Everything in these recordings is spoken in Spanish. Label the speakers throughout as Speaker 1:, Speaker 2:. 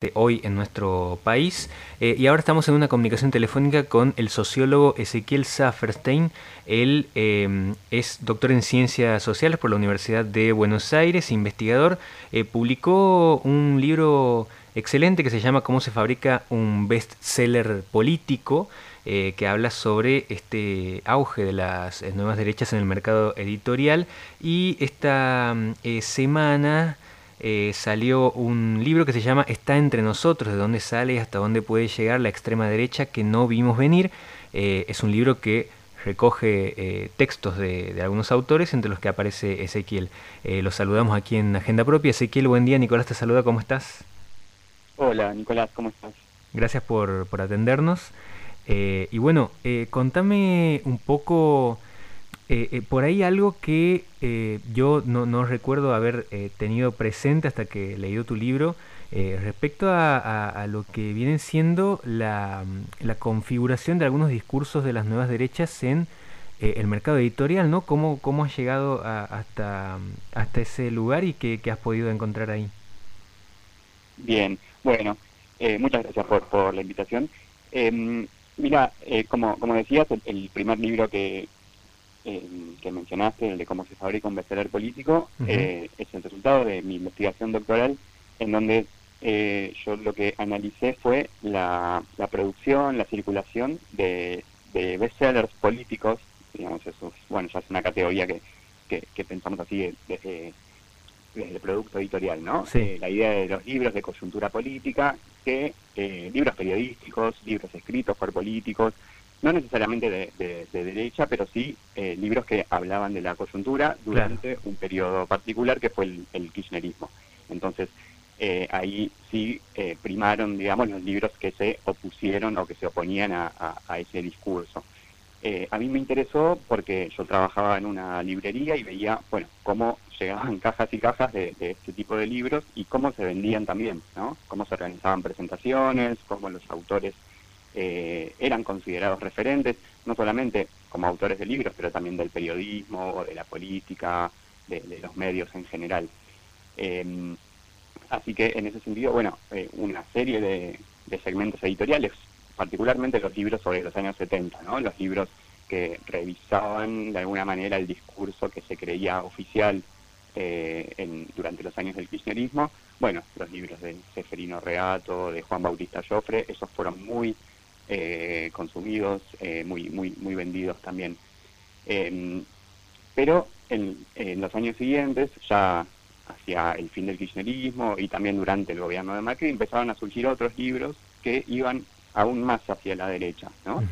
Speaker 1: de hoy en nuestro país. Eh, y ahora estamos en una comunicación telefónica con el sociólogo Ezequiel Safferstein. Él em, es doctor en ciencias sociales por la Universidad de Buenos Aires, investigador. Eh, publicó un libro excelente que se llama Cómo se fabrica un bestseller político. Eh, que habla sobre este auge de las nuevas derechas en el mercado editorial y esta semana eh, salió un libro que se llama Está entre nosotros, de dónde sale y hasta dónde puede llegar la extrema derecha que no vimos venir. Eh, es un libro que recoge eh, textos de, algunos autores, entre los que aparece Ezequiel. los saludamos aquí en Agenda Propia. Ezequiel, buen día. Nicolás te saluda, ¿cómo estás?
Speaker 2: Hola, Nicolás, ¿cómo estás?
Speaker 1: Gracias por, por atendernos. y bueno, contame un poco eh, eh, por ahí algo que eh, yo no, recuerdo haber tenido presente hasta que leí tu libro, respecto a, lo que viene siendo la, configuración de algunos discursos de las nuevas derechas en el mercado editorial, ¿no? ¿Cómo, cómo has llegado hasta, hasta ese lugar y qué, has podido encontrar ahí?
Speaker 2: Bien, bueno, muchas gracias por, por la invitación. Em, mira, como, como decías, el primer libro que, que mencionaste, el de cómo se fabrica un bestseller político, eh, es el resultado de mi investigación doctoral, en donde eh, yo lo que analicé fue la, producción, la circulación de, de bestsellers políticos, digamos, eso bueno, ya es una categoría que, que, pensamos así desde, el producto editorial, ¿no? Eh, la idea de los libros de coyuntura política, que libros periodísticos, libros escritos por políticos, no necesariamente de, derecha, pero sí eh, libros que hablaban de la coyuntura durante un periodo particular que fue el, kirchnerismo. Entonces, eh, ahí sí eh, primaron, digamos, los libros que se opusieron o que se oponían a, ese discurso. a mí me interesó porque yo trabajaba en una librería y veía, bueno, cómo llegaban cajas y cajas de, de este tipo de libros y cómo se vendían también, ¿no? Cómo se organizaban presentaciones, cómo los autores eh, eran considerados referentes, no solamente como autores de libros, pero también del periodismo, de la política, de, los medios en general. Em, así que en ese sentido, bueno, eh, una serie de, segmentos editoriales, particularmente los libros sobre los años 70, ¿no? los libros que revisaban de alguna manera el discurso que se creía oficial eh, en, durante los años del kirchnerismo. Bueno, los libros de Seferino Reato, de Juan Bautista Joffre, esos fueron muy eh, consumidos, eh, muy, muy, muy vendidos también. Em, pero en, los años siguientes, ya hacia el fin del kirchnerismo y también durante el gobierno de Macri, empezaron a surgir otros libros que iban aún más hacia la derecha, ¿no?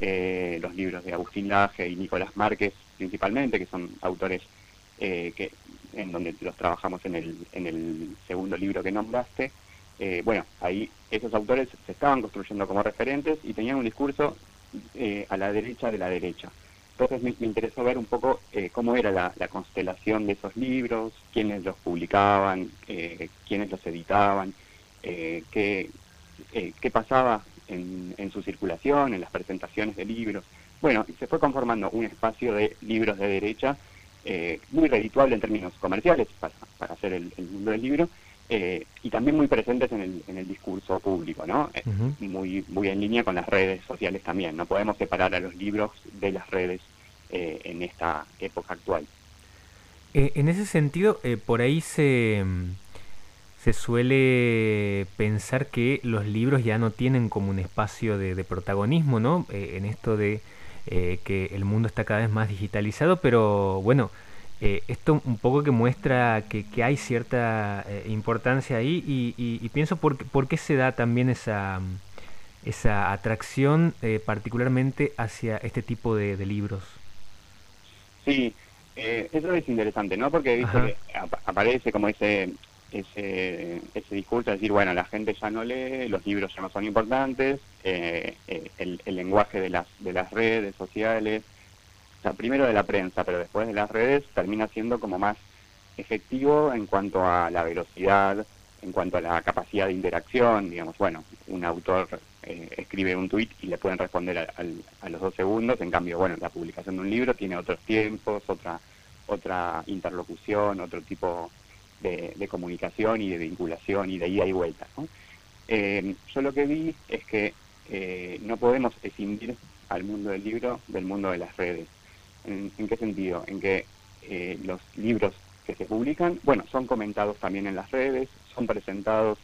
Speaker 2: Eh, los libros de Agustín Laje y Nicolás Márquez principalmente, que son autores que en donde los trabajamos en el, en el segundo libro que nombraste, eh, bueno, ahí esos autores se estaban construyendo como referentes y tenían un discurso eh, a la derecha de la derecha. Entonces me, interesó ver un poco eh, cómo era la, constelación de esos libros, quiénes los publicaban, quiénes los editaban, qué, qué, pasaba en, en, su circulación, en las presentaciones de libros. Bueno, se fue conformando un espacio de libros de derecha muy redituable en términos comerciales para, para hacer el mundo del libro, eh, y también muy presentes en el, en el discurso público, ¿no? Eh, muy, muy en línea con las redes sociales también. No podemos separar a los libros de las redes eh, en esta época actual.
Speaker 1: en ese sentido, por ahí se, se suele pensar que los libros ya no tienen como un espacio de, de protagonismo, ¿no? en esto de que el mundo está cada vez más digitalizado, pero bueno, eh, esto un poco que muestra que, hay cierta eh, importancia ahí y, pienso por, por, qué se da también esa, esa atracción eh, particularmente hacia este tipo de, libros.
Speaker 2: Sí, eso es interesante, ¿no? Porque aparece como ese, ese, ese discurso de decir, bueno, la gente ya no lee, los libros ya no son importantes, el, el lenguaje de las, de las redes sociales, primero de la prensa, pero después de las redes, termina siendo como más efectivo en cuanto a la velocidad, en cuanto a la capacidad de interacción, digamos, bueno, un autor eh, escribe un tuit y le pueden responder a, los dos segundos, en cambio, bueno, la publicación de un libro tiene otros tiempos, otra, otra interlocución, otro tipo de, comunicación y de vinculación y de ida y vuelta, Eh, yo lo que vi es que eh, no podemos escindir al mundo del libro del mundo de las redes. ¿En, qué sentido? En que eh, los libros que se publican, bueno, son comentados también en las redes, son presentados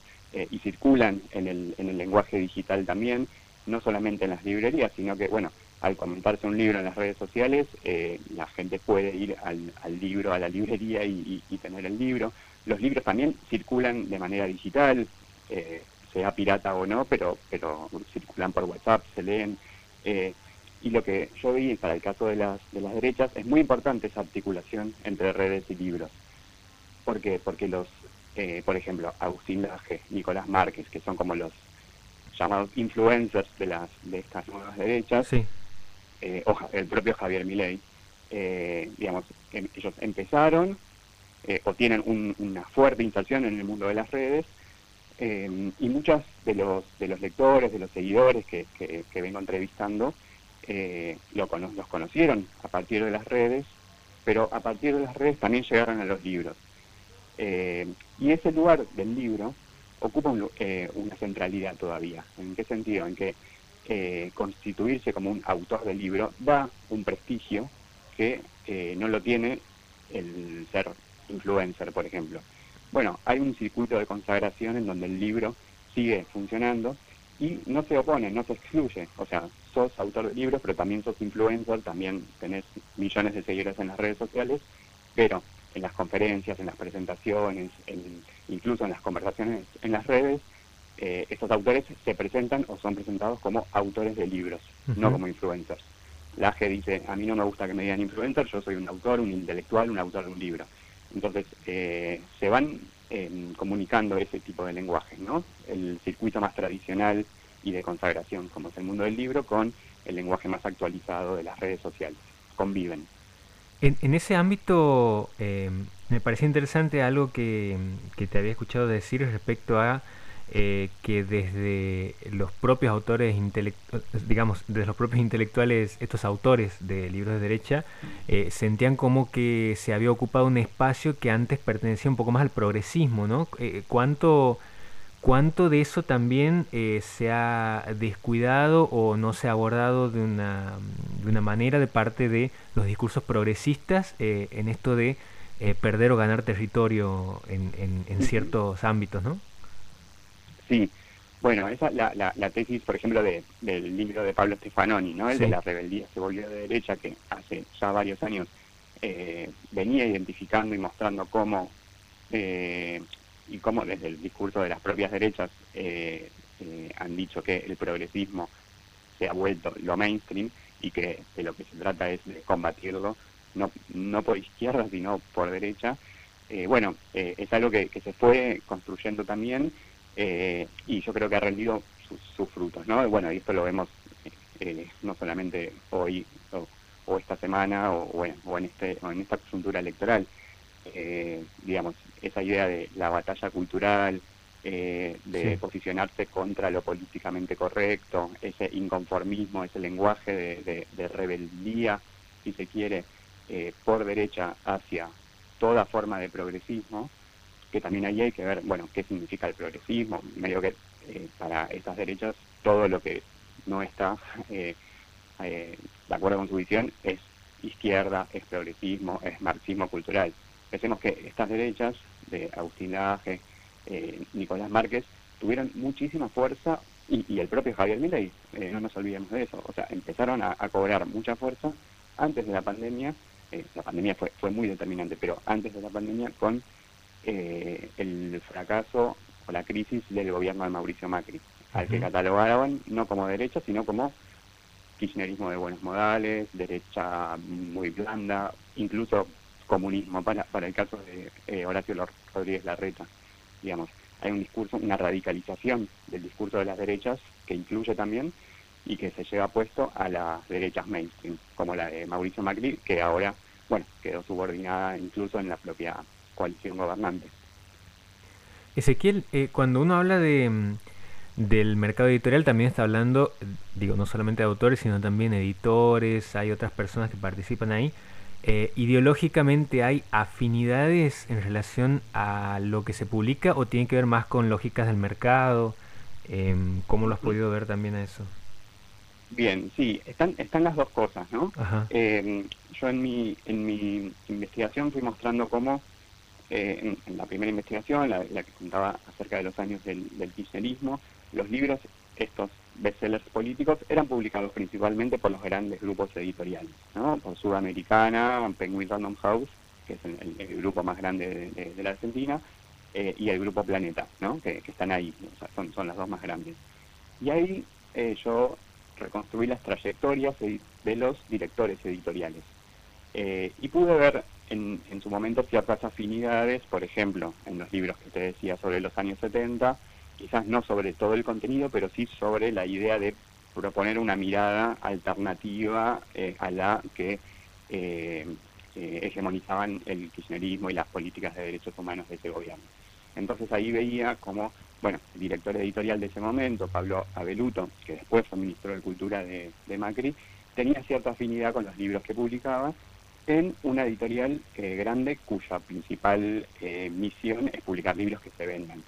Speaker 2: y circulan en el, en el lenguaje digital también, no solamente en las librerías, sino que, bueno, al comentarse un libro en las redes sociales, la gente puede ir al, libro, a la librería y, tener el libro. Los libros también circulan de manera digital, eh, sea pirata o no, pero, pero circulan por WhatsApp, se leen. Eh, y lo que yo vi para el caso de las, de las derechas, es muy importante esa articulación entre redes y libros. ¿Por qué? Porque los, eh, por ejemplo, Agustín Laje, Nicolás Márquez, que son como los llamados influencers de las de estas nuevas derechas, eh, o el propio Javier Milei, digamos, em, ellos empezaron o tienen una fuerte inserción en el mundo de las redes Em, y muchos de los, de los lectores, de los seguidores que, que, vengo entrevistando, eh, lo, los conocieron a partir de las redes, pero a partir de las redes también llegaron a los libros. Eh, y ese lugar del libro ocupa eh, una centralidad todavía. ¿En qué sentido? En que constituirse como un autor del libro da un prestigio que no lo tiene el ser influencer, por ejemplo. Bueno, hay un circuito de consagración en donde el libro sigue funcionando y no se opone, no se excluye. O sea, sos autor de libros, pero también sos influencer, también tenés millones de seguidores en las redes sociales, pero en las conferencias, en las presentaciones, incluso en las conversaciones en las redes, eh, estos autores se presentan o son presentados como autores de libros, no como influencers. Laje dice, a mí no me gusta que me digan influencer, yo soy un autor, un intelectual, un autor de un libro. Entonces, eh, se van comunicando ese tipo de lenguajes, ¿no? El circuito más tradicional y de consagración, como es el mundo del libro, con el lenguaje más actualizado de las redes sociales. Conviven.
Speaker 1: En, ese ámbito, em, me parecía interesante algo que, que te había escuchado decir respecto a eh, que desde los propios autores digamos, desde los propios intelectuales, estos autores de libros de derecha, eh, sentían como que se había ocupado un espacio que antes pertenecía un poco más al progresismo, ¿no? Eh, ¿cuánto, ¿Cuánto de eso también se ha descuidado o no se ha abordado de una, de una manera de parte de los discursos progresistas en esto de perder o ganar territorio en, en, en ciertos ámbitos, ¿no?
Speaker 2: Sí, bueno, esa la, la, tesis, por ejemplo, de, del libro de Pablo Stefanoni, ¿no? El de la rebeldía se volvió de derecha, que hace ya varios años eh, venía identificando y mostrando cómo, eh, y cómo desde el discurso de las propias derechas eh, han dicho que el progresismo se ha vuelto lo mainstream y que de lo que se trata es de combatirlo, no, no por izquierda, sino por derecha. bueno, es algo que, que se fue construyendo también eh, y yo creo que ha rendido sus, frutos, ¿no? Bueno, y esto lo vemos eh, no solamente hoy o, esta semana o, en, este, en esta coyuntura electoral, eh, digamos, esa idea de la batalla cultural, de posicionarse contra lo políticamente correcto, ese inconformismo, ese lenguaje de, de rebeldía, si se quiere, por derecha hacia toda forma de progresismo, que también ahí hay que ver, bueno, qué significa el progresismo, medio que eh, para estas derechas todo lo que no está eh, eh, de acuerdo con su visión es izquierda, es progresismo, es marxismo cultural. Pensemos que estas derechas de Agustín Laje, Nicolás Márquez, tuvieron muchísima fuerza y, el propio Javier Milei, no nos olvidemos de eso, o sea, empezaron a, a cobrar mucha fuerza antes de la pandemia, la pandemia fue, fue muy determinante, pero antes de la pandemia con eh, el fracaso o la crisis del gobierno de Mauricio Macri, al que catalogaban no como derecha, sino como kirchnerismo de buenos modales, derecha muy blanda, incluso comunismo, para, para el caso de eh, Horacio Rodríguez Larreta. Digamos, hay un discurso, una radicalización del discurso de las derechas que incluye también y que se lleva puesto a las derechas mainstream, como la de Mauricio Macri, que ahora, bueno, quedó subordinada incluso en la propia coalición gobernante.
Speaker 1: Ezequiel, eh, cuando uno habla de, mm, del mercado editorial también está hablando, digo, no solamente de autores, sino también editores, hay otras personas que participan ahí. Eh, ¿Ideológicamente hay afinidades en relación a lo que se publica o tiene que ver más con lógicas del mercado? Em, ¿Cómo lo has podido ver también a eso?
Speaker 2: Bien, sí, están, están las dos cosas, ¿no? Em, yo en mi, en mi investigación fui mostrando cómo, eh, en, la primera investigación, la, que contaba acerca de los años del, del kirchnerismo, los libros, estos bestsellers políticos, eran publicados principalmente por los grandes grupos editoriales, ¿no? Por Sudamericana, Penguin Random House, que es el, grupo más grande de, la Argentina, eh, y el grupo Planeta, ¿no? Que, están ahí, son, son las dos más grandes. Y ahí eh, yo reconstruí las trayectorias de, los directores editoriales. Eh, y pude ver en, en, su momento ciertas afinidades, por ejemplo, en los libros que te decía sobre los años 70, quizás no sobre todo el contenido, pero sí sobre la idea de proponer una mirada alternativa eh, a la que eh, hegemonizaban el kirchnerismo y las políticas de derechos humanos de ese gobierno. Entonces ahí veía como bueno, el director editorial de ese momento, Pablo Abeluto, que después fue ministro de Cultura de, Macri, tenía cierta afinidad con los libros que publicaba en una editorial eh, grande cuya principal eh, misión es publicar libros que se vendan.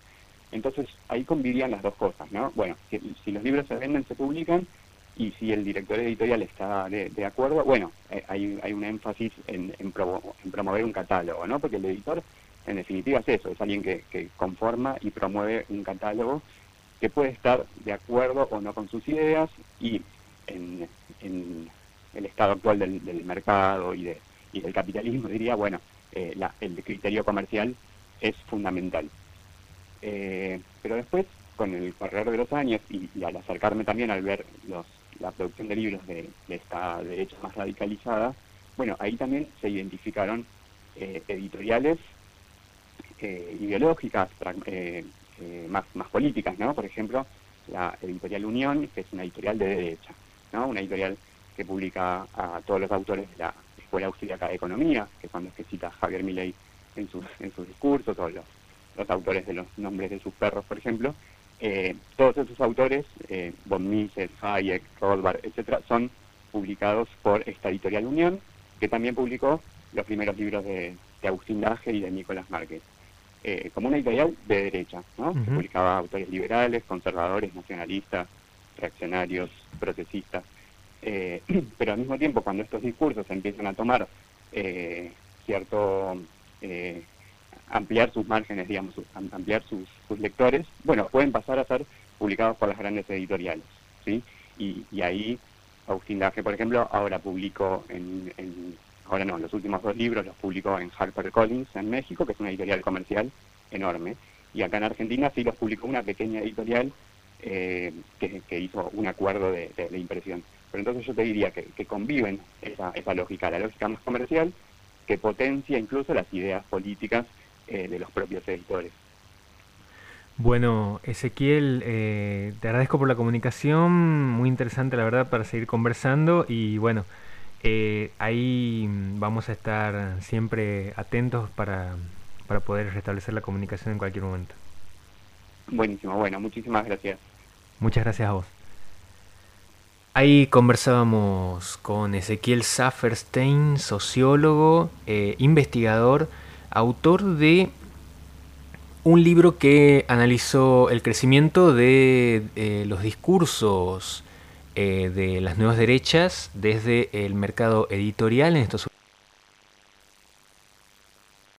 Speaker 2: Entonces ahí convivían las dos cosas, ¿no? Bueno, si, los libros se venden, se publican, y si el director editorial está de, acuerdo, bueno, eh, hay, hay un énfasis en, en, en promover un catálogo, ¿no? Porque el editor en definitiva es eso, es alguien que, conforma y promueve un catálogo que puede estar de acuerdo o no con sus ideas y en, el estado actual del, mercado y, de, y del capitalismo diría, bueno, eh, el criterio comercial es fundamental. Eh, pero después, con el correr de los años y, al acercarme también al ver los, la producción de libros de, esta derecha más radicalizada, bueno, ahí también se identificaron eh, editoriales eh, ideológicas, eh, eh, más, más políticas, ¿no? Por ejemplo, la editorial Unión, que es una editorial de derecha, ¿no? Una editorial que publica a todos los autores de la Escuela Austríaca de Economía, que son los que cita Javier Milei en sus, en sus discursos, o los, los autores de los nombres de sus perros, por ejemplo. todos esos autores, von Mises, Hayek, Rothbard, etcétera, son publicados por esta editorial Unión, que también publicó los primeros libros de, de Agustín Laje y de Nicolás Márquez. Eh, como una editorial de derecha, ¿no? publicaba autores liberales, conservadores, nacionalistas, reaccionarios, procesistas. Eh, pero al mismo tiempo, cuando estos discursos empiezan a tomar eh, cierto, ampliar sus márgenes, digamos, ampliar sus, lectores, bueno, pueden pasar a ser publicados por las grandes editoriales, ¿sí? Y, ahí Agustín Laje, por ejemplo, ahora publicó en ahora no, los últimos dos libros los publicó en HarperCollins en México, que es una editorial comercial enorme, y acá en Argentina sí los publicó una pequeña editorial eh, que, hizo un acuerdo de, impresión. Pero entonces yo te diría que, conviven esa, esa, lógica, la lógica más comercial, que potencia incluso las ideas políticas eh, de los propios editores.
Speaker 1: Bueno, Ezequiel, eh, te agradezco por la comunicación, muy interesante la verdad para seguir conversando y bueno, eh, ahí vamos a estar siempre atentos para, para poder restablecer la comunicación en cualquier momento.
Speaker 2: Buenísimo, bueno, muchísimas gracias.
Speaker 1: Muchas gracias a vos. Ahí conversábamos con Ezequiel Safferstein, sociólogo, eh, investigador, autor de un libro que analizó el crecimiento de eh, los discursos eh, de las nuevas derechas desde el mercado editorial en estos